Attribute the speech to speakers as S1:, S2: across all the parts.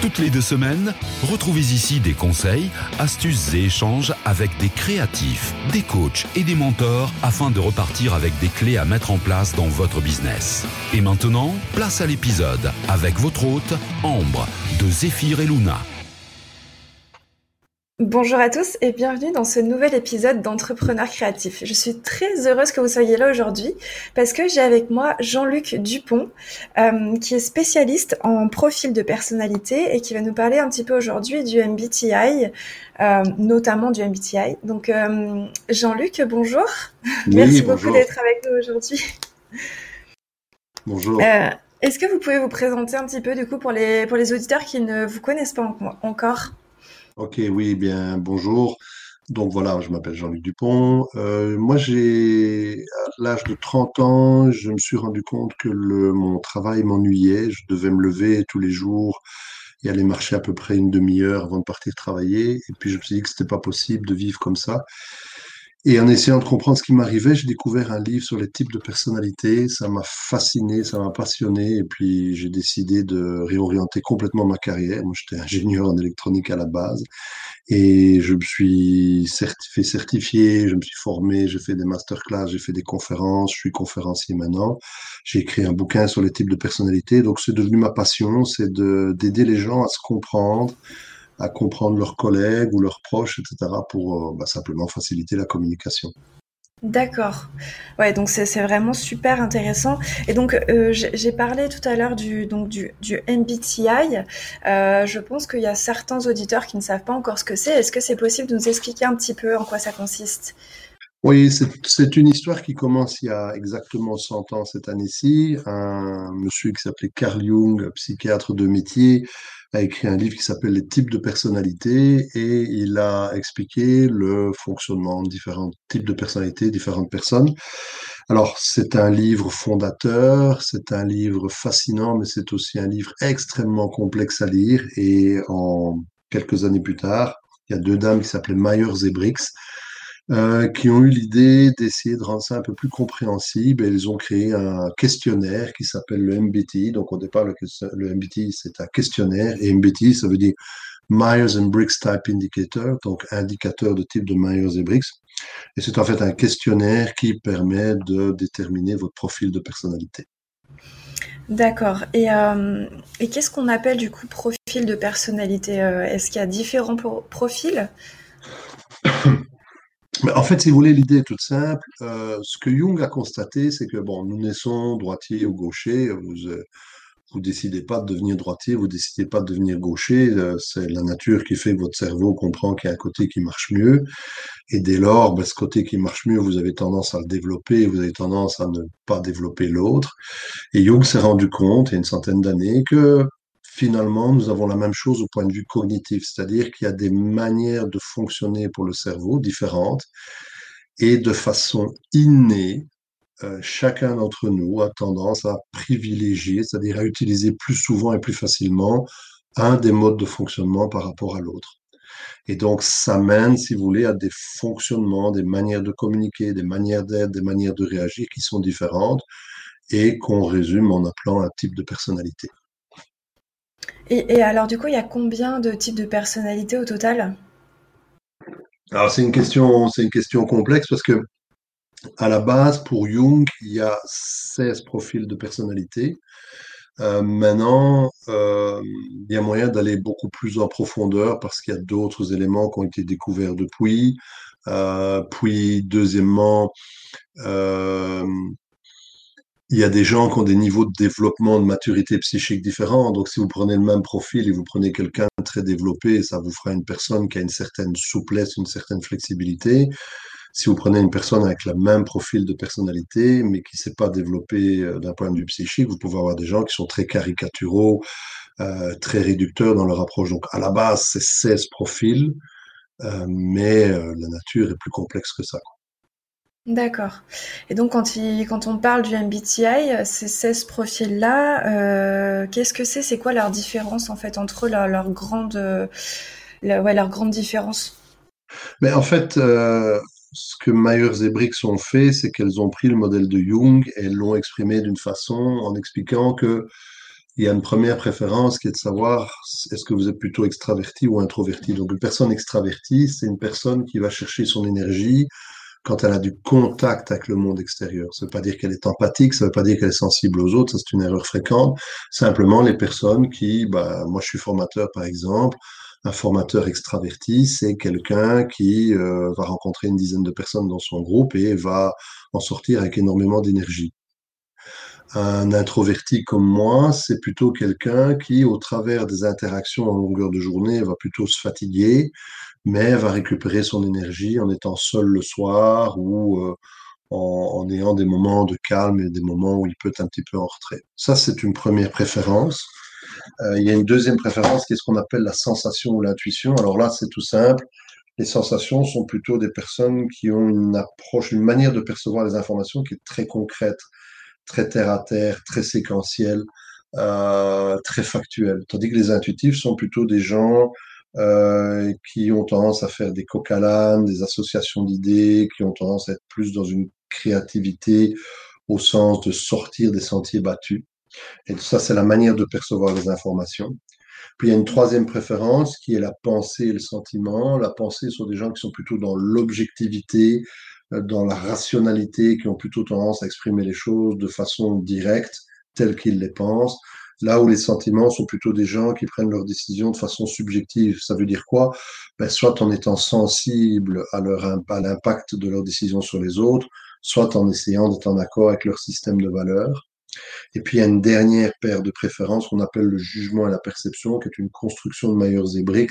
S1: Toutes les deux semaines, retrouvez ici des conseils, astuces et échanges avec des créatifs, des coachs et des mentors afin de repartir avec des clés à mettre en place dans votre business. Et maintenant, place à l'épisode avec votre hôte, Ambre, de Zéphyr et Luna.
S2: Bonjour à tous et bienvenue dans ce nouvel épisode d'Entrepreneur créatif. Je suis très heureuse que vous soyez là aujourd'hui parce que j'ai avec moi Jean-Luc Dupont euh, qui est spécialiste en profil de personnalité et qui va nous parler un petit peu aujourd'hui du MBTI, euh, notamment du MBTI. Donc euh, Jean-Luc, bonjour. Merci beaucoup d'être avec nous aujourd'hui.
S3: Bonjour.
S2: Est-ce que vous pouvez vous présenter un petit peu du coup pour les, pour les auditeurs qui ne vous connaissent pas encore?
S3: Ok, oui, bien, bonjour. Donc voilà, je m'appelle Jean-Luc Dupont. Euh, moi, j'ai, à l'âge de 30 ans, je me suis rendu compte que mon travail m'ennuyait. Je devais me lever tous les jours et aller marcher à peu près une demi-heure avant de partir travailler. Et puis, je me suis dit que c'était pas possible de vivre comme ça. Et en essayant de comprendre ce qui m'arrivait, j'ai découvert un livre sur les types de personnalités. Ça m'a fasciné, ça m'a passionné. Et puis, j'ai décidé de réorienter complètement ma carrière. Moi, j'étais ingénieur en électronique à la base. Et je me suis fait certifier, je me suis formé, j'ai fait des masterclass, j'ai fait des conférences, je suis conférencier maintenant. J'ai écrit un bouquin sur les types de personnalités. Donc, c'est devenu ma passion, c'est d'aider les gens à se comprendre, à comprendre leurs collègues ou leurs proches, etc., pour euh, bah, simplement faciliter la communication.
S2: D'accord. Ouais, donc c'est vraiment super intéressant. Et donc euh, j'ai parlé tout à l'heure du donc du, du MBTI. Euh, je pense qu'il y a certains auditeurs qui ne savent pas encore ce que c'est. Est-ce que c'est possible de nous expliquer un petit peu en quoi ça consiste?
S3: Oui, c'est une histoire qui commence il y a exactement 100 ans cette année-ci. Un monsieur qui s'appelait Carl Jung, psychiatre de métier, a écrit un livre qui s'appelle Les types de personnalités et il a expliqué le fonctionnement de différents types de personnalités, différentes personnes. Alors, c'est un livre fondateur, c'est un livre fascinant, mais c'est aussi un livre extrêmement complexe à lire. Et en quelques années plus tard, il y a deux dames qui s'appelaient Myers et Briggs euh, qui ont eu l'idée d'essayer de rendre ça un peu plus compréhensible et ils ont créé un questionnaire qui s'appelle le MBTI. Donc au départ, le, le MBTI, c'est un questionnaire et MBTI, ça veut dire Myers and Briggs Type Indicator, donc indicateur de type de Myers et Briggs. Et c'est en fait un questionnaire qui permet de déterminer votre profil de personnalité.
S2: D'accord. Et, euh, et qu'est-ce qu'on appelle du coup profil de personnalité? Euh, Est-ce qu'il y a différents profils?
S3: en fait, si vous voulez, l'idée est toute simple. Euh, ce que Jung a constaté, c'est que bon, nous naissons droitier ou gaucher. Vous euh, décidez pas de devenir droitier, vous décidez pas de devenir gaucher. Euh, c'est la nature qui fait que votre cerveau comprend qu'il y a un côté qui marche mieux. Et dès lors, ben, ce côté qui marche mieux, vous avez tendance à le développer, vous avez tendance à ne pas développer l'autre. Et Jung s'est rendu compte, il y a une centaine d'années, que finalement, nous avons la même chose au point de vue cognitif, c'est-à-dire qu'il y a des manières de fonctionner pour le cerveau différentes et de façon innée, euh, chacun d'entre nous a tendance à privilégier, c'est-à-dire à utiliser plus souvent et plus facilement un des modes de fonctionnement par rapport à l'autre. Et donc, ça mène, si vous voulez, à des fonctionnements, des manières de communiquer, des manières d'être, des manières de réagir qui sont différentes et qu'on résume en appelant un type de personnalité.
S2: Et, alors, du coup, il y a combien de types de personnalités au total?
S3: Alors, c'est une question, c'est une question complexe parce que, à la base, pour Jung, il y a 16 profils de personnalité. Euh, maintenant, euh, il y a moyen d'aller beaucoup plus en profondeur parce qu'il y a d'autres éléments qui ont été découverts depuis. Euh, puis, deuxièmement, il y a des gens qui ont des niveaux de développement, de maturité psychique différents. Donc, si vous prenez le même profil et vous prenez quelqu'un très développé, ça vous fera une personne qui a une certaine souplesse, une certaine flexibilité. Si vous prenez une personne avec le même profil de personnalité, mais qui ne s'est pas développé euh, d'un point de vue psychique, vous pouvez avoir des gens qui sont très caricaturaux, euh, très réducteurs dans leur approche. Donc, à la base, c'est 16 profils, euh, mais la nature est plus complexe que ça.
S2: D'accord. Et donc quand on parle du MBTI, ces 16 profils-là, heu, qu'est-ce que c'est? C'est quoi leur différence en fait entre leur grande, le ouais, leur grande différence?
S3: Mais en fait, euh, ce que Myers et Briggs ont fait, c'est qu'elles ont pris le modèle de Jung et l'ont exprimé d'une façon en expliquant que il y a une première préférence qui est de savoir est-ce que vous êtes plutôt extraverti ou introverti. Donc une personne extravertie, c'est une personne qui va chercher son énergie quand elle a du contact avec le monde extérieur. Ça ne veut pas dire qu'elle est empathique, ça ne veut pas dire qu'elle est sensible aux autres, ça c'est une erreur fréquente. Simplement les personnes qui, bah, moi je suis formateur par exemple, un formateur extraverti, c'est quelqu'un qui euh, va rencontrer une dizaine de personnes dans son groupe et va en sortir avec énormément d'énergie. Un introverti comme moi, c'est plutôt quelqu'un qui, au travers des interactions en longueur de journée, va plutôt se fatiguer, mais va récupérer son énergie en étant seul le soir ou euh, en, ayant des moments de calme et des moments où il peut être un petit peu en retrait. Ça, c'est une première préférence. Euh, il y a une deuxième préférence qui est ce qu'on appelle la sensation ou l'intuition. Alors là, c'est tout simple. Les sensations sont plutôt des personnes qui ont une approche, une manière de percevoir les informations qui est très concrète, très terre à terre, très séquentielle, euh, très factuelle. Tandis que les intuitifs sont plutôt des gens euh, qui ont tendance à faire des coq des associations d'idées, qui ont tendance à être plus dans une créativité au sens de sortir des sentiers battus. Et ça, c'est la manière de percevoir les informations. Puis il y a une troisième préférence qui est la pensée et le sentiment. La pensée sont des gens qui sont plutôt dans l'objectivité, euh, dans la rationalité, qui ont plutôt tendance à exprimer les choses de façon directe, telles qu'ils les pensent. Là où les sentiments sont plutôt des gens qui prennent leurs décisions de façon subjective. Ça veut dire quoi? Ben, Soit en étant sensible à, l'impact de leurs décisions sur les autres, soit en essayant d'être en accord avec leur système de valeurs. Et puis il y a une dernière paire de préférences qu'on appelle le jugement et la perception, qui est une construction de Myers et Briggs,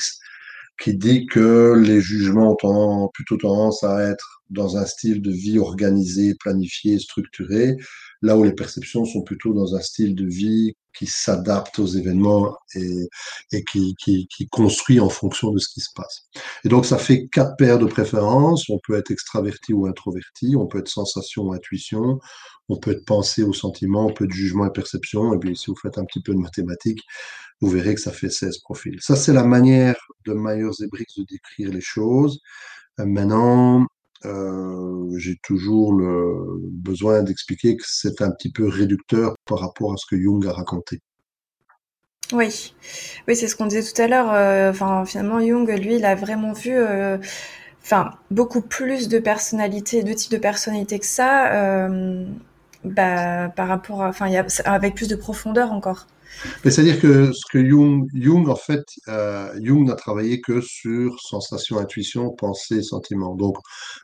S3: qui dit que les jugements ont plutôt tendance à être dans un style de vie organisé, planifié, structuré, là où les perceptions sont plutôt dans un style de vie qui s'adapte aux événements et, qui, qui, qui, construit en fonction de ce qui se passe. Et donc ça fait quatre paires de préférences. On peut être extraverti ou introverti, on peut être sensation ou intuition, on peut être pensée ou sentiment, on peut être jugement et perception. Et puis si vous faites un petit peu de mathématiques, vous verrez que ça fait 16 profils. Ça, c'est la manière de Myers et Briggs de décrire les choses. Euh, maintenant, euh, j'ai toujours le besoin d'expliquer que c'est un petit peu réducteur par rapport à ce que Jung a raconté.
S2: Oui, oui, c'est ce qu'on disait tout à l'heure. Euh, finalement, Jung, lui, il a vraiment vu, euh, beaucoup plus de personnalités, de types de personnalités que ça, bah, par rapport, enfin, avec plus de profondeur encore.
S3: C'est-à-dire que ce que Jung, Jung en fait, euh, Jung n'a travaillé que sur sensation, intuition, pensée, sentiment. Donc,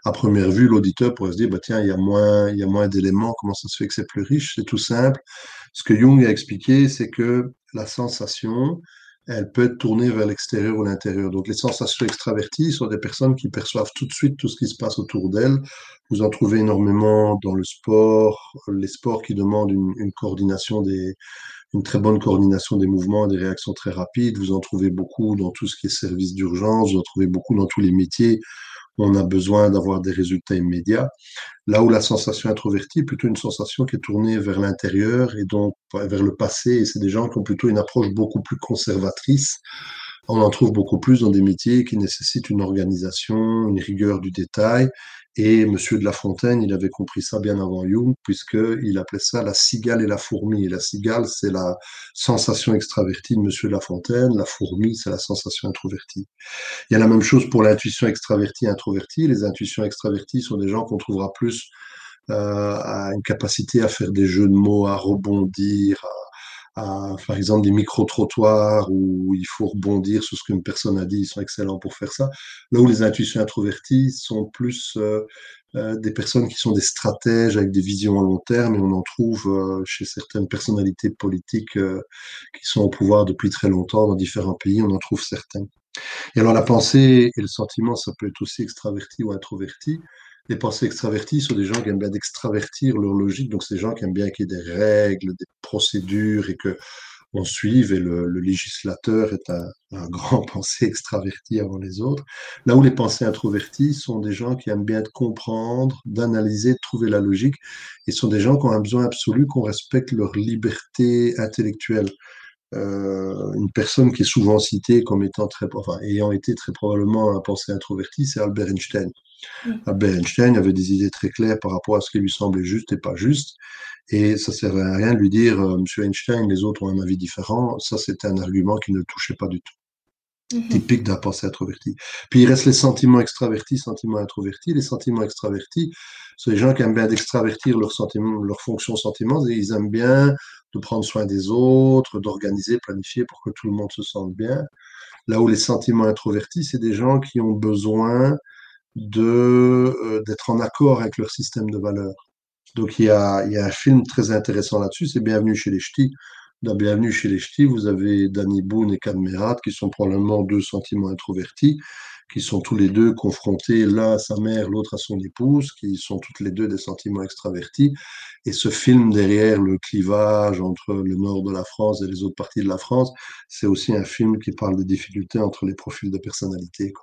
S3: à première vue, l'auditeur pourrait se dire, bah, tiens, il y a moins, il y a moins d'éléments, comment ça se fait que c'est plus riche? C'est tout simple. Ce que Jung a expliqué, c'est que la sensation, elle peut être tournée vers l'extérieur ou l'intérieur. Donc, les sensations extraverties sont des personnes qui perçoivent tout de suite tout ce qui se passe autour d'elles. Vous en trouvez énormément dans le sport, les sports qui demandent une coordination des, une très bonne coordination des mouvements, des réactions très rapides. Vous en trouvez beaucoup dans tout ce qui est service d'urgence, vous en trouvez beaucoup dans tous les métiers. On a besoin d'avoir des résultats immédiats. Là où la sensation introvertie est plutôt une sensation qui est tournée vers l'intérieur et donc vers le passé. Et c'est des gens qui ont plutôt une approche beaucoup plus conservatrice on en trouve beaucoup plus dans des métiers qui nécessitent une organisation, une rigueur du détail. Et Monsieur de La Fontaine, il avait compris ça bien avant Jung, puisqu'il appelait ça la cigale et la fourmi. Et la cigale, c'est la sensation extravertie de Monsieur de La Fontaine. La fourmi, c'est la sensation introvertie. Il y a la même chose pour l'intuition extravertie et introvertie. Les intuitions extraverties sont des gens qu'on trouvera plus euh, à une capacité à faire des jeux de mots, à rebondir, à par exemple, des micro-trottoirs où il faut rebondir sur ce qu'une personne a dit, ils sont excellents pour faire ça. Là où les intuitions introverties sont plus euh, euh, des personnes qui sont des stratèges avec des visions à long terme, et on en trouve euh, chez certaines personnalités politiques qui sont au pouvoir depuis très longtemps dans différents pays, on en trouve certaines. Et alors la pensée et le sentiment, ça peut être aussi extraverti ou introverti. Les pensées extraverties sont des gens qui aiment bien d'extravertir leur logique. Donc, c'est des gens qui aiment bien qu'il y ait des règles, des procédures et que on suive et le, législateur est un, un, grand pensée extraverti avant les autres. Là où les pensées introvertis sont des gens qui aiment bien comprendre, d'analyser, de trouver la logique et sont des gens qui ont un besoin absolu qu'on respecte leur liberté intellectuelle. Euh, une personne qui est souvent citée comme étant très, enfin, ayant été très probablement un pensée introverti, c'est Albert Einstein. Mm. Albert Einstein avait des idées très claires par rapport à ce qui lui semblait juste et pas juste. Et ça servait à rien de lui dire, euh, Monsieur Einstein, les autres ont un avis différent. Ça, c'était un argument qui ne touchait pas du tout. Mm-hmm. Typique d'un pensée introverti. Puis il reste les sentiments extravertis, sentiments introvertis. Les sentiments extravertis, c'est les gens qui aiment bien d'extravertir leurs sentiments, leurs fonctions sentiments, et ils aiment bien de prendre soin des autres, d'organiser, planifier pour que tout le monde se sente bien. Là où les sentiments introvertis, c'est des gens qui ont besoin de euh, d'être en accord avec leur système de valeurs. Donc il y a, il y a un film très intéressant là-dessus, c'est Bienvenue chez les Ch'tis. Dans Bienvenue chez les Ch'tis, vous avez Danny Boone et Kadmerat, qui sont probablement deux sentiments introvertis, qui sont tous les deux confrontés, l'un à sa mère, l'autre à son épouse, qui sont toutes les deux des sentiments extravertis. Et ce film derrière le clivage entre le nord de la France et les autres parties de la France, c'est aussi un film qui parle des difficultés entre les profils de personnalité.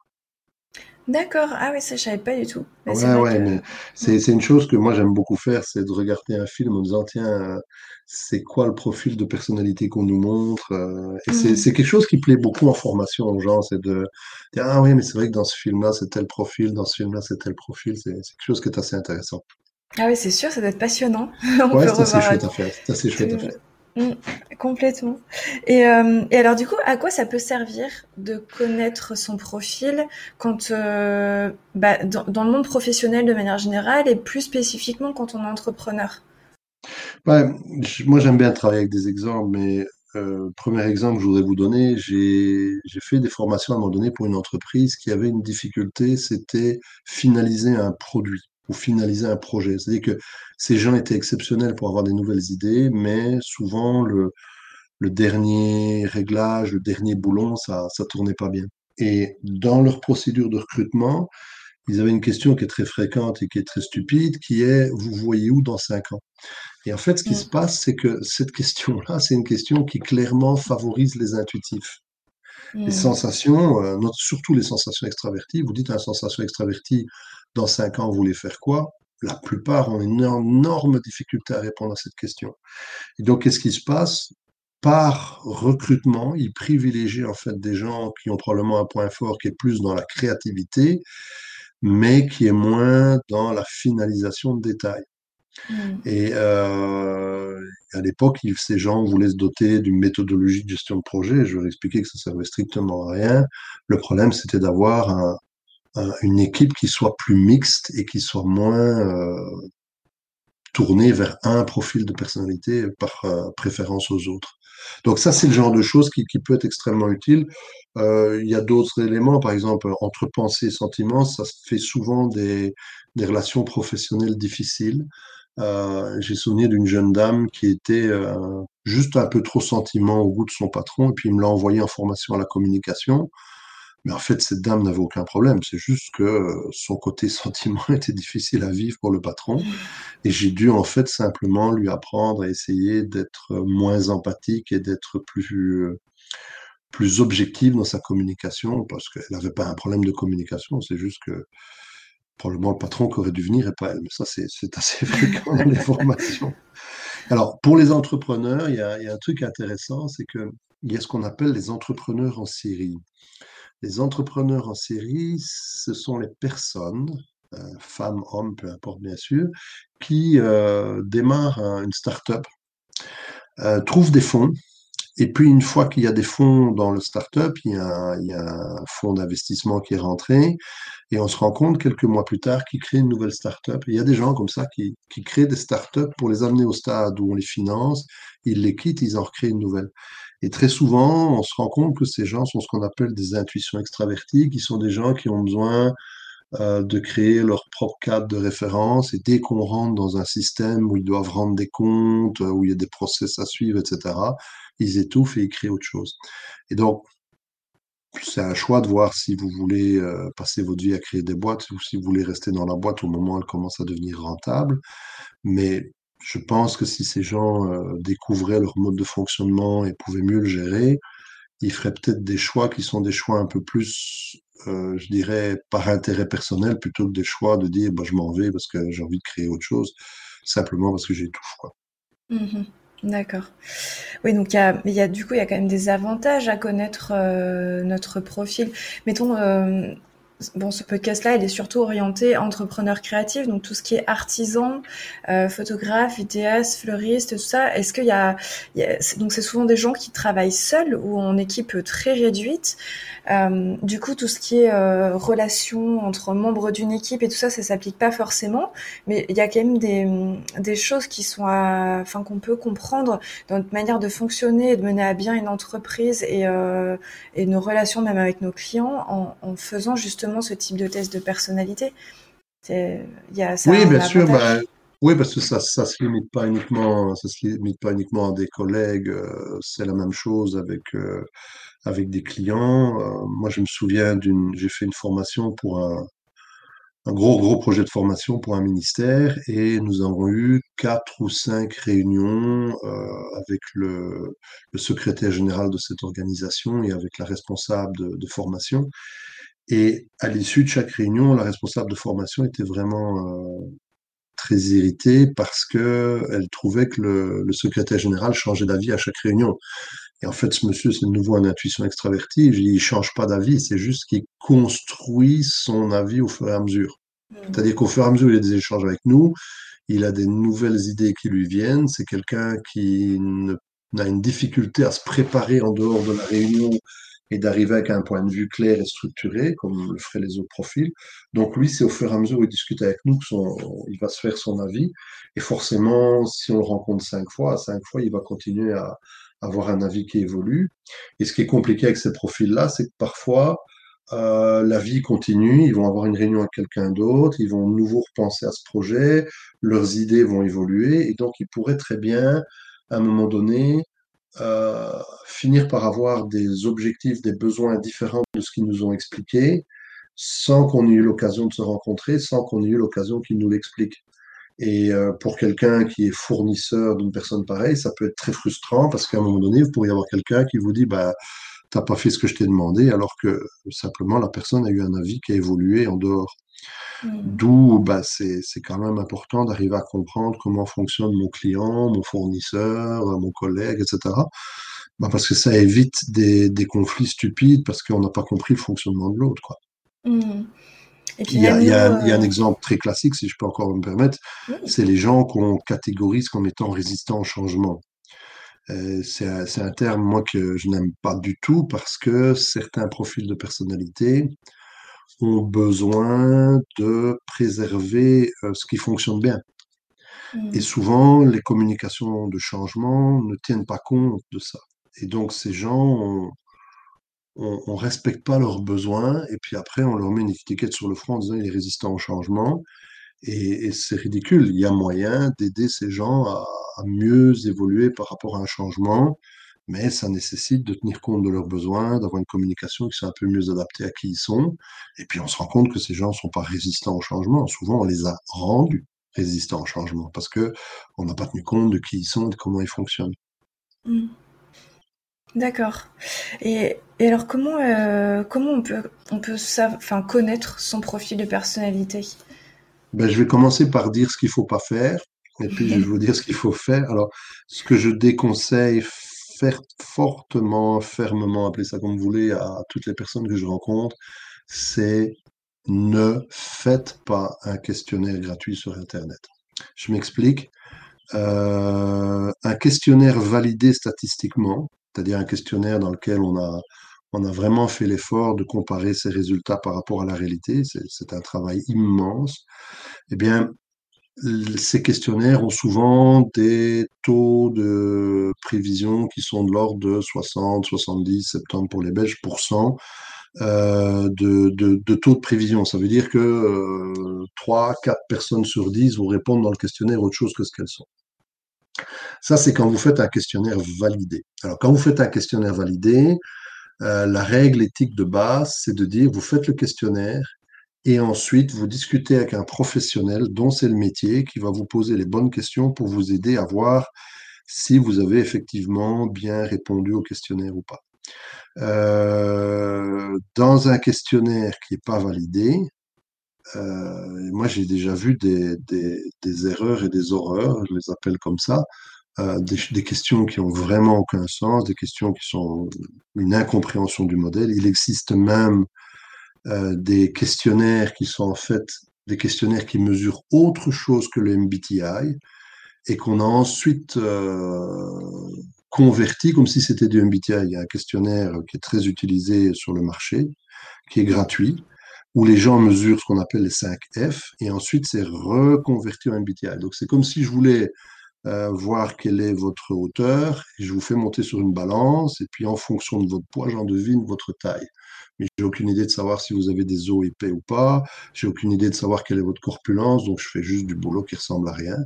S2: D'accord, ah oui, ça je savais pas du tout.
S3: Mais ouais, ouais, mais c'est, c'est une chose que moi j'aime beaucoup faire, c'est de regarder un film en disant, tiens, c'est quoi le profil de personnalité qu'on nous montre euh, Et c'est, mmh. c'est quelque chose qui plaît beaucoup en formation aux gens, c'est de dire, ah oui, mais c'est vrai que dans ce film-là, c'est tel profil, dans ce film-là, c'est tel profil, c'est, c'est quelque chose qui est assez intéressant.
S2: Ah oui, c'est sûr, ça doit être passionnant.
S3: ouais, c'est assez chouette à faire, c'est assez chouette à faire.
S2: Mmh, complètement. Et, euh, et, alors du coup, à quoi ça peut servir de connaître son profil quand, euh, bah, dans, le monde professionnel de manière générale et plus spécifiquement quand on est entrepreneur?
S3: Moi, j'aime bien travailler avec des exemples, mais euh, premier exemple que je voudrais vous donner, j'ai fait des formations à un moment donné pour une entreprise qui avait une difficulté, c'était finaliser un produit ou finaliser un projet. C'est-à-dire que ces gens étaient exceptionnels pour avoir des nouvelles idées, mais souvent le, le dernier réglage, le dernier boulon, ça ça tournait pas bien. Et dans leur procédure de recrutement, ils avaient une question qui est très fréquente et qui est très stupide, qui est vous voyez où dans cinq ans? Et en fait, ce qui se passe, c'est que cette question-là, c'est une question qui clairement favorise les intuitifs. Les mmh. sensations, euh, surtout les sensations extraverties, vous dites à une sensation extravertie, dans cinq ans, vous voulez faire quoi? La plupart ont une énorme difficulté à répondre à cette question. Et donc, qu'est-ce qui se passe? Par recrutement, ils privilégient en fait des gens qui ont probablement un point fort qui est plus dans la créativité, mais qui est moins dans la finalisation de détails. Mmh. Et euh, à l'époque, ces gens voulaient se doter d'une méthodologie de gestion de projet. Je leur expliquais que ça servait strictement à rien. Le problème, c'était d'avoir un, une équipe qui soit plus mixte et qui soit moins euh, tournée vers un profil de personnalité par euh, préférence aux autres. Donc ça, c'est le genre de choses qui, qui peut être extrêmement utile. Euh, il y a d'autres éléments, par exemple, entre pensée et sentiment, ça fait souvent des, des relations professionnelles difficiles. Euh, J'ai souvenir d'une jeune dame qui était euh, juste un peu trop sentiment au goût de son patron, et puis il me l'a envoyé en formation à la communication. Mais en fait, cette dame n'avait aucun problème. C'est juste que euh, son côté sentiment était difficile à vivre pour le patron. Et j'ai dû, en fait, simplement lui apprendre à essayer d'être moins empathique et d'être plus, euh, plus objective dans sa communication parce qu'elle n'avait pas un problème de communication. C'est juste que probablement le patron qui aurait dû venir et pas elle. Mais ça, c'est assez fréquent dans les formations. Alors, pour les entrepreneurs, il y a, il y a un truc intéressant, c'est qu'il y a ce qu'on appelle les entrepreneurs en série. Les entrepreneurs en série, ce sont les personnes, euh, femmes, hommes, peu importe bien sûr, qui euh, démarrent une start-up, euh, trouvent des fonds, et puis une fois qu'il y a des fonds dans le start-up, il y a, il y a un fonds d'investissement qui est rentré, et on se rend compte quelques mois plus tard qu'ils créent une nouvelle start-up. Il y a des gens comme ça qui, créent des start-up pour les amener au stade où on les finance, ils les quittent, ils en recréent une nouvelle. Et très souvent, on se rend compte que ces gens sont ce qu'on appelle des intuitions extraverties, qui sont des gens qui ont besoin euh, de créer leur propre cadre de référence. Et dès qu'on rentre dans un système où ils doivent rendre des comptes, euh, où il y a des process à suivre, etc., ils étouffent et ils créent autre chose. Et donc, c'est un choix de voir si vous voulez euh, passer votre vie à créer des boîtes ou si vous voulez rester dans la boîte au moment où elle commence à devenir rentable. Mais je pense que si ces gens euh, découvraient leur mode de fonctionnement et pouvaient mieux le gérer, ils feraient peut-être des choix qui sont des choix un peu plus, euh, je dirais, par intérêt personnel plutôt que des choix de dire bah, je m'en vais parce que j'ai envie de créer autre chose, simplement parce que j'étouffe. Quoi.
S2: Mmh D'accord. Oui, donc y y a, du coup, il y a quand même des avantages à connaître euh, notre profil. Mettons, bon, ce podcast-là, il est surtout orienté entrepreneur créatif, donc tout ce qui est artisan, euh, photographe, vidéaste, fleuriste, tout ça. Est-ce qu'il y a, donc c'est souvent des gens qui travaillent seuls ou en équipe très réduite. Euh, du coup, tout ce qui est euh, relation entre membres d'une équipe et tout ça, ça s'applique pas forcément, mais il y a quand même des, des choses qui sont, enfin qu'on peut comprendre dans notre manière de fonctionner et de mener à bien une entreprise et, euh, et nos relations même avec nos clients en, en faisant justement ce type de test de personnalité.
S3: Y a, ça oui, bien sûr. Bah, oui, parce que ça, ça se limite pas uniquement, ça se limite pas uniquement à des collègues. Euh, c'est la même chose avec euh, avec des clients. Euh, moi, je me souviens d'une, j'ai fait une formation pour un, un gros, gros projet de formation pour un ministère et nous avons eu quatre ou cinq réunions euh, avec le, le, secrétaire général de cette organisation et avec la responsable de, de formation. Et à l'issue de chaque réunion, la responsable de formation était vraiment euh, très irritée parce que elle trouvait que le, le secrétaire général changeait d'avis à chaque réunion. Et en fait, ce monsieur, c'est de nouveau une intuition extravertie. Il change pas d'avis, c'est juste qu'il construit son avis au fur et à mesure. Mmh. C'est-à-dire qu'au fur et à mesure, il a des échanges avec nous, il a des nouvelles idées qui lui viennent. C'est quelqu'un qui a une difficulté à se préparer en dehors de la réunion et d'arriver avec un point de vue clair et structuré, comme le feraient les autres profils. Donc lui, c'est au fur et à mesure où il discute avec nous qu'il va se faire son avis. Et forcément, si on le rencontre cinq fois, cinq fois, il va continuer à, avoir un avis qui évolue. Et ce qui est compliqué avec ces profils-là, c'est que parfois, euh, la vie continue, ils vont avoir une réunion avec quelqu'un d'autre, ils vont nouveau repenser à ce projet, leurs idées vont évoluer, et donc ils pourraient très bien, à un moment donné, euh, finir par avoir des objectifs, des besoins différents de ce qu'ils nous ont expliqué, sans qu'on ait eu l'occasion de se rencontrer, sans qu'on ait eu l'occasion qu'ils nous l'expliquent. Et euh, pour quelqu'un qui est fournisseur d'une personne pareille, ça peut être très frustrant parce qu'à un moment donné, vous pourriez avoir quelqu'un qui vous dit, bah, t'as pas fait ce que je t'ai demandé, alors que simplement la personne a eu un avis qui a évolué en dehors. Mmh. D'où bah, c'est quand même important d'arriver à comprendre comment fonctionne mon client, mon fournisseur, mon collègue, etc. Bah, parce que ça évite des, des conflits stupides parce qu'on n'a pas compris le fonctionnement de l'autre. quoi. Mmh il, y a, un euh, exemple très classique, si je peux encore me permettre, c'est les gens qu'on catégorise comme étant résistants au changement. Euh, c'est un, terme, moi, que je n'aime pas du tout parce que certains profils de personnalité ont besoin de préserver euh, ce qui fonctionne bien. Et mmh. souvent, les communications de changement ne tiennent pas compte de ça. Et donc, ces gens on, on respecte pas leurs besoins et puis après on leur met une étiquette sur le front en disant il est résistant au changement et, c'est ridicule. Il y a moyen d'aider ces gens à, mieux évoluer par rapport à un changement, mais ça nécessite de tenir compte de leurs besoins, d'avoir une communication qui soit un peu mieux adaptée à qui ils sont. Et puis on se rend compte que ces gens ne sont pas résistants au changement. Souvent on les a rendus résistants au changement parce que on n'a pas tenu compte de qui ils sont et de comment ils fonctionnent.
S2: Mmh. D'accord. Et, alors comment euh, comment on peut on peut enfin connaître son profil de personnalité?
S3: Ben, je vais commencer par dire ce qu'il faut pas faire, et puis je vais vous dire ce qu'il faut faire. Alors, ce que je déconseille fortement, fermement, appelez ça comme vous voulez, à toutes les personnes que je rencontre, c'est ne faites pas un questionnaire gratuit sur Internet. Je m'explique. Euh, un questionnaire validé statistiquement, c'est-à-dire un questionnaire dans lequel on a, on a vraiment fait l'effort de comparer ses résultats par rapport à la réalité. C'est un travail immense. Eh bien, ces questionnaires ont souvent des taux de prévision qui sont de l'ordre de 60, 70, 70 pour les Belges, pour cent euh, de, taux de prévision. Ça veut dire que euh, 3, 4 personnes sur 10 vont répondre dans le questionnaire autre chose que ce qu'elles sont. Ça, c'est quand vous faites un questionnaire validé. Alors, quand vous faites un questionnaire validé, euh, la règle éthique de base, c'est de dire, vous faites le questionnaire Et ensuite, vous discutez avec un professionnel dont c'est le métier qui va vous poser les bonnes questions pour vous aider à voir si vous avez effectivement bien répondu au questionnaire ou pas. Euh, dans un questionnaire qui n'est pas validé, euh, moi j'ai déjà vu des, erreurs et des horreurs, je les appelle comme ça, euh, des, des, questions qui ont vraiment aucun sens, des questions qui sont une incompréhension du modèle. Il existe même des questionnaires qui sont en fait des questionnaires qui mesurent autre chose que le MBTI et qu'on a ensuite euh, converti comme si c'était du MBTI. Il y a un questionnaire qui est très utilisé sur le marché, qui est gratuit, où les gens mesurent ce qu'on appelle les 5 F, et ensuite c'est reconverti en MBTI. Donc c'est comme si je voulais euh, voir quelle est votre hauteur, et je vous fais monter sur une balance, et puis en fonction de votre poids, j'en devine votre taille. Mais j'ai aucune idée de savoir si vous avez des os épais ou pas, j'ai aucune idée de savoir quelle est votre corpulence, donc je fais juste du boulot qui ressemble à rien.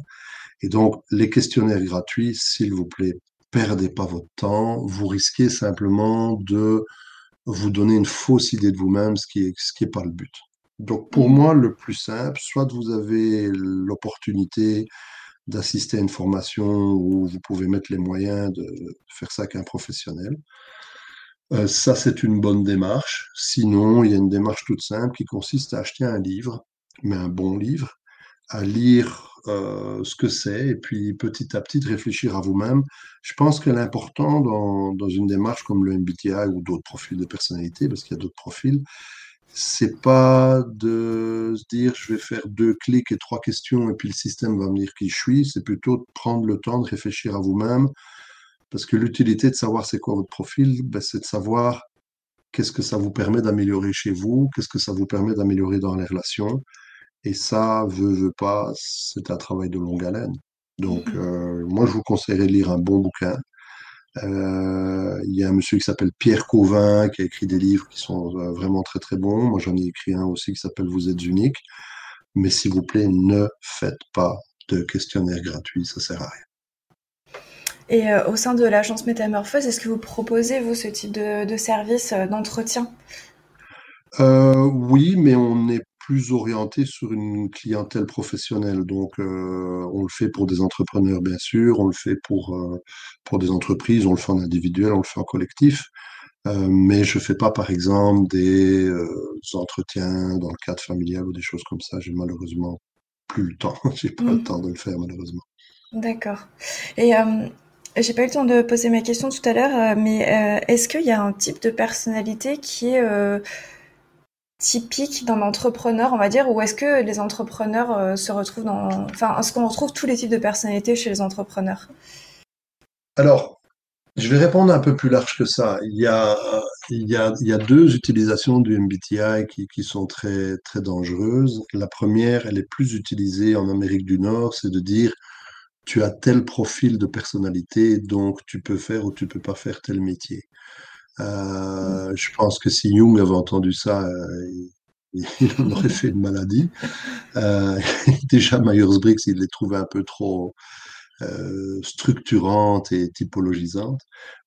S3: Et donc, les questionnaires gratuits, s'il vous plaît, perdez pas votre temps. Vous risquez simplement de vous donner une fausse idée de vous-même, ce qui est, ce qui est pas le but. Donc, pour moi, le plus simple, soit vous avez l'opportunité d'assister à une formation où vous pouvez mettre les moyens de faire ça avec un professionnel. Euh, ça, c'est une bonne démarche. Sinon, il y a une démarche toute simple qui consiste à acheter un livre, mais un bon livre, à lire euh, ce que c'est et puis petit à petit de réfléchir à vous-même. Je pense que l'important dans, dans, une démarche comme le MBTI ou d'autres profils de personnalité, parce qu'il y a d'autres profils, c'est pas de se dire je vais faire deux clics et trois questions et puis le système va me dire qui je suis, c'est plutôt de prendre le temps de réfléchir à vous-même parce que l'utilité de savoir c'est quoi votre profil, ben, c'est de savoir qu'est-ce que ça vous permet d'améliorer chez vous, qu'est-ce que ça vous permet d'améliorer dans les relations. Et ça, veut, veut pas, c'est un travail de longue haleine. Donc, mmh euh, moi, je vous conseillerais de lire un bon bouquin. Euh, il y a un monsieur qui s'appelle Pierre Cauvin qui a écrit des livres qui sont euh, vraiment très très bons. Moi, j'en ai écrit un aussi qui s'appelle Vous êtes unique. Mais s'il vous plaît, ne faites pas de questionnaire gratuit, ça sert à rien.
S2: Et au sein de l'agence Métamorphose, est-ce que vous proposez, vous, ce type de, service d'entretien?
S3: Oui, mais on est plus orienté sur une clientèle professionnelle. Donc, euh, on le fait pour des entrepreneurs, bien sûr, on le fait pour, euh, pour des entreprises, on le fait en individuel, on le fait en collectif. Euh, mais je fais pas, par exemple, des entretiens dans le cadre familial ou des choses comme ça. J'ai malheureusement plus le temps. J'ai pas le mmh. temps de le faire, malheureusement.
S2: D'accord. Et j'ai pas eu le temps de poser ma question tout à l'heure, mais est-ce qu'il y a un type de personnalité qui est typique d'un entrepreneur, on va dire, ou est-ce que les entrepreneurs euh, se retrouvent dans... Enfin, est-ce qu'on retrouve tous les types de personnalités chez les entrepreneurs?
S3: Alors, je vais répondre un peu plus large que ça. Il y a, il y a, il y a deux utilisations du MBTI qui, qui sont très, très dangereuses. La première, elle est plus utilisée en Amérique du Nord, c'est de dire tu as tel profil de personnalité, donc tu peux faire ou tu peux pas faire tel métier. Euh, je pense que si Jung avait entendu ça, euh, il, en aurait fait une maladie. Euh, déjà, Myers-Briggs, il les trouvait un peu trop structurantes et typologisantes.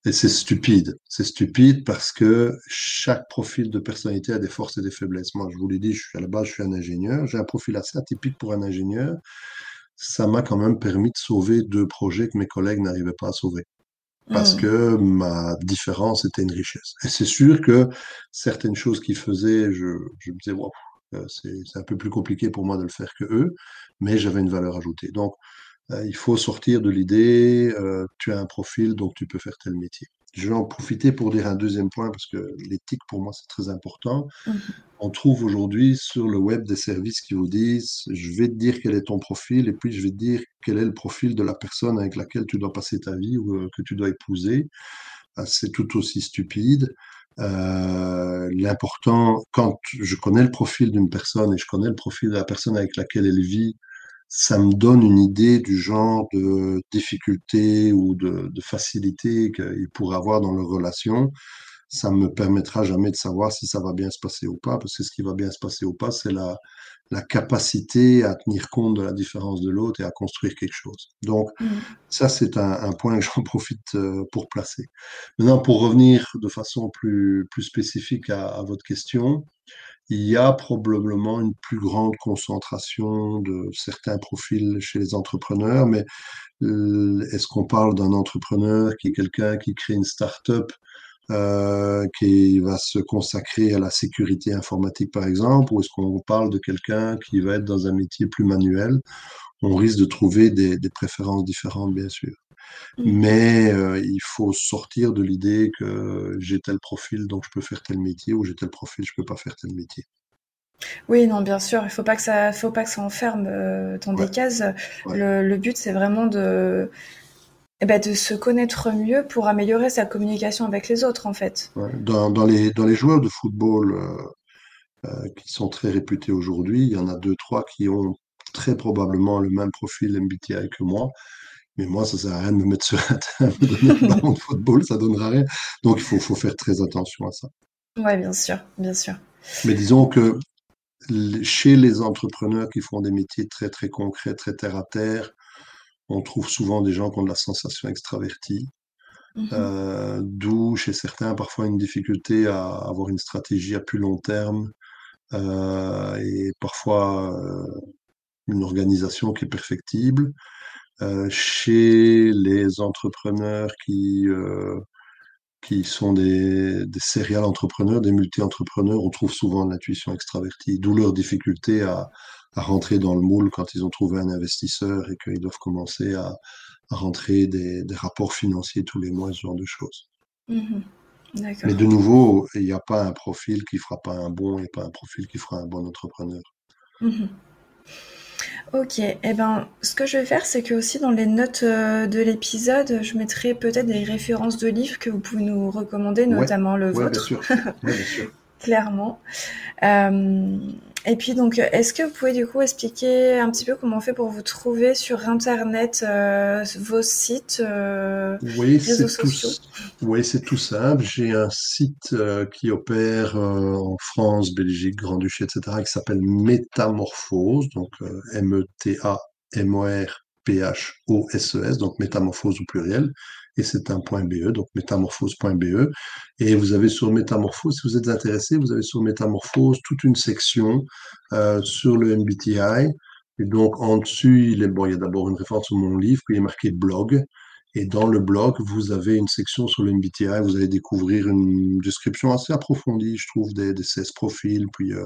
S3: Et c'est stupide. C'est stupide parce que chaque profil de personnalité a des forces et des faiblesses. Moi, je vous l'ai dit, je suis à la base, je suis un ingénieur. J'ai un profil assez atypique pour un ingénieur. Ça m'a quand même permis de sauver deux projets que mes collègues n'arrivaient pas à sauver parce mmh. que ma différence était une richesse. Et c'est sûr que certaines choses qu'ils faisaient, je, je me disais, wow, euh, c'est un peu plus compliqué pour moi de le faire que eux, mais j'avais une valeur ajoutée. Donc, euh, il faut sortir de l'idée, euh, tu as un profil, donc tu peux faire tel métier. Je vais en profiter pour dire un deuxième point, parce que l'éthique, pour moi, c'est très important. Mmh. On trouve aujourd'hui sur le web des services qui vous disent, je vais te dire quel est ton profil, et puis je vais te dire quel est le profil de la personne avec laquelle tu dois passer ta vie ou euh, que tu dois épouser. Ah, c'est tout aussi stupide. Euh, l'important, quand je connais le profil d'une personne et je connais le profil de la personne avec laquelle elle vit, ça me donne une idée du genre de difficulté ou de, de facilité qu'ils pourraient avoir dans leur relation. Ça me permettra jamais de savoir si ça va bien se passer ou pas, parce que ce qui va bien se passer ou pas, c'est la, la capacité à tenir compte de la différence de l'autre et à construire quelque chose. Donc, mmh. ça, c'est un, un, point que j'en profite euh, pour placer. Maintenant, pour revenir de façon plus, plus spécifique à, à votre question, il y a probablement une plus grande concentration de certains profils chez les entrepreneurs, mais euh, est-ce qu'on parle d'un entrepreneur qui est quelqu'un qui crée une start-up euh, qui va se consacrer à la sécurité informatique, par exemple, ou est-ce qu'on parle de quelqu'un qui va être dans un métier plus manuel? On risque de trouver des, des préférences différentes, bien sûr. Mmh. Mais euh, il faut sortir de l'idée que j'ai tel profil, donc je peux faire tel métier, ou j'ai tel profil, je peux pas faire tel métier.
S2: Oui, non, bien sûr, il faut pas que ça, faut pas que ça enferme euh, dans des cases. Le, le, but, c'est vraiment de, eh ben, de se connaître mieux pour améliorer sa communication avec les autres, en fait.
S3: Dans, dans, les, dans les joueurs de football euh, euh, qui sont très réputés aujourd'hui, il y en a deux, trois qui ont très probablement le même profil MBTI que moi. Mais moi, ça sert à rien de me mettre sur un terrain, le ballon de football, ça donnera rien. Donc, il faut, faut faire très attention à ça.
S2: Oui, bien sûr, bien sûr.
S3: Mais disons que chez les entrepreneurs qui font des métiers très, très concrets, très terre à terre, on trouve souvent des gens qui ont de la sensation extravertie. Mmh euh, d'où chez certains parfois une difficulté à avoir une stratégie à plus long terme euh, et parfois euh, une organisation qui est perfectible. Chez les entrepreneurs qui qui sont des, des serial entrepreneurs, des multi-entrepreneurs, on trouve souvent l'intuition extravertie, d'où leur difficulté à, à, rentrer dans le moule quand ils ont trouvé un investisseur et qu'ils doivent commencer à, à rentrer des, des, rapports financiers tous les mois, ce genre de choses.
S2: Mmh
S3: Mais de nouveau, il n'y a pas un profil qui fera pas un bon et pas un profil qui fera un bon entrepreneur.
S2: Mmh Ok, et eh ben, ce que je vais faire, c'est que aussi dans les notes euh, de l'épisode, je mettrai peut-être des références de livres que vous pouvez nous recommander, notamment le
S3: ouais,
S2: vôtre.
S3: Bien sûr. Ouais, bien sûr.
S2: Clairement. Euh, et puis donc, est-ce que vous pouvez du coup expliquer un petit peu comment on fait pour vous trouver sur Internet, euh, vos sites, euh,
S3: oui,
S2: réseaux sociaux
S3: tout, Oui, c'est tout simple. J'ai un site euh, qui opère euh, en France, Belgique, Grand-Duché, etc., qui s'appelle Métamorphose, donc euh, M-E-T-A-M-O-R P-H-O-S-E-S, donc métamorphose au pluriel, et c'est un point .be, donc métamorphose.be. Et vous avez sur Métamorphose, si vous êtes intéressé, vous avez sur Métamorphose toute une section euh, sur le MBTI. Et donc en dessus, il, est, bon, il y a d'abord une référence sur mon livre, puis il est marqué blog. Et dans le blog, vous avez une section sur le MBTI, vous allez découvrir une description assez approfondie, je trouve, des, des 16 profils, puis euh,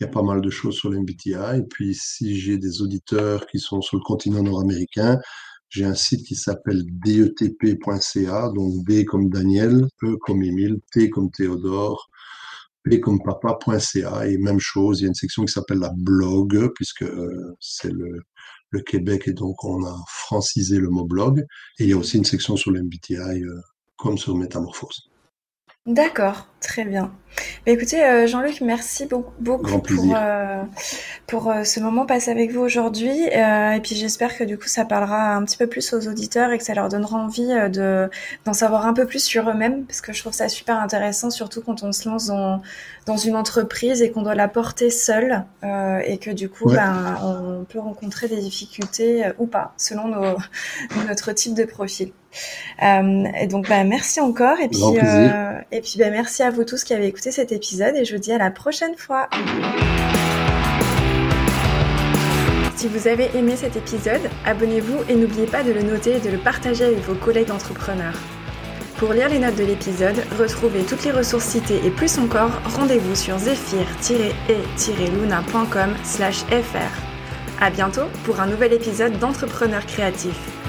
S3: il y a pas mal de choses sur l'MBTI. Et puis, si j'ai des auditeurs qui sont sur le continent nord-américain, j'ai un site qui s'appelle detp.ca, donc D comme Daniel, E comme Émile, T comme Théodore, P comme papa.ca. Et même chose, il y a une section qui s'appelle la blog, puisque euh, c'est le, le Québec et donc on a francisé le mot blog. Et il y a aussi une section sur l'MBTI, euh, comme sur Métamorphose.
S2: D'accord, très bien. Bah, écoutez, euh, Jean-Luc, merci beaucoup, beaucoup pour, euh, pour euh, ce moment passé avec vous aujourd'hui. et puis j'espère que du coup ça parlera un petit peu plus aux auditeurs et que ça leur donnera envie de d'en savoir un peu plus sur eux-mêmes, parce que je trouve ça super intéressant, surtout quand on se lance dans, dans une entreprise et qu'on doit la porter seul et que du coup ben, on peut rencontrer des difficultés ou pas, selon nos, notre type de profil. Et donc, bah, merci encore. Et puis, et puis bah, merci à vous tous qui avez écouté cet épisode. Et je vous dis à la prochaine fois. Si vous avez aimé cet épisode, abonnez-vous et n'oubliez pas de le noter et de le partager avec vos collègues d'entrepreneurs. Pour lire les notes de l'épisode, retrouvez toutes les ressources citées et plus encore, rendez-vous sur zephyr-e-luna.com fr. À bientôt pour un nouvel épisode d'Entrepreneurs créatifs.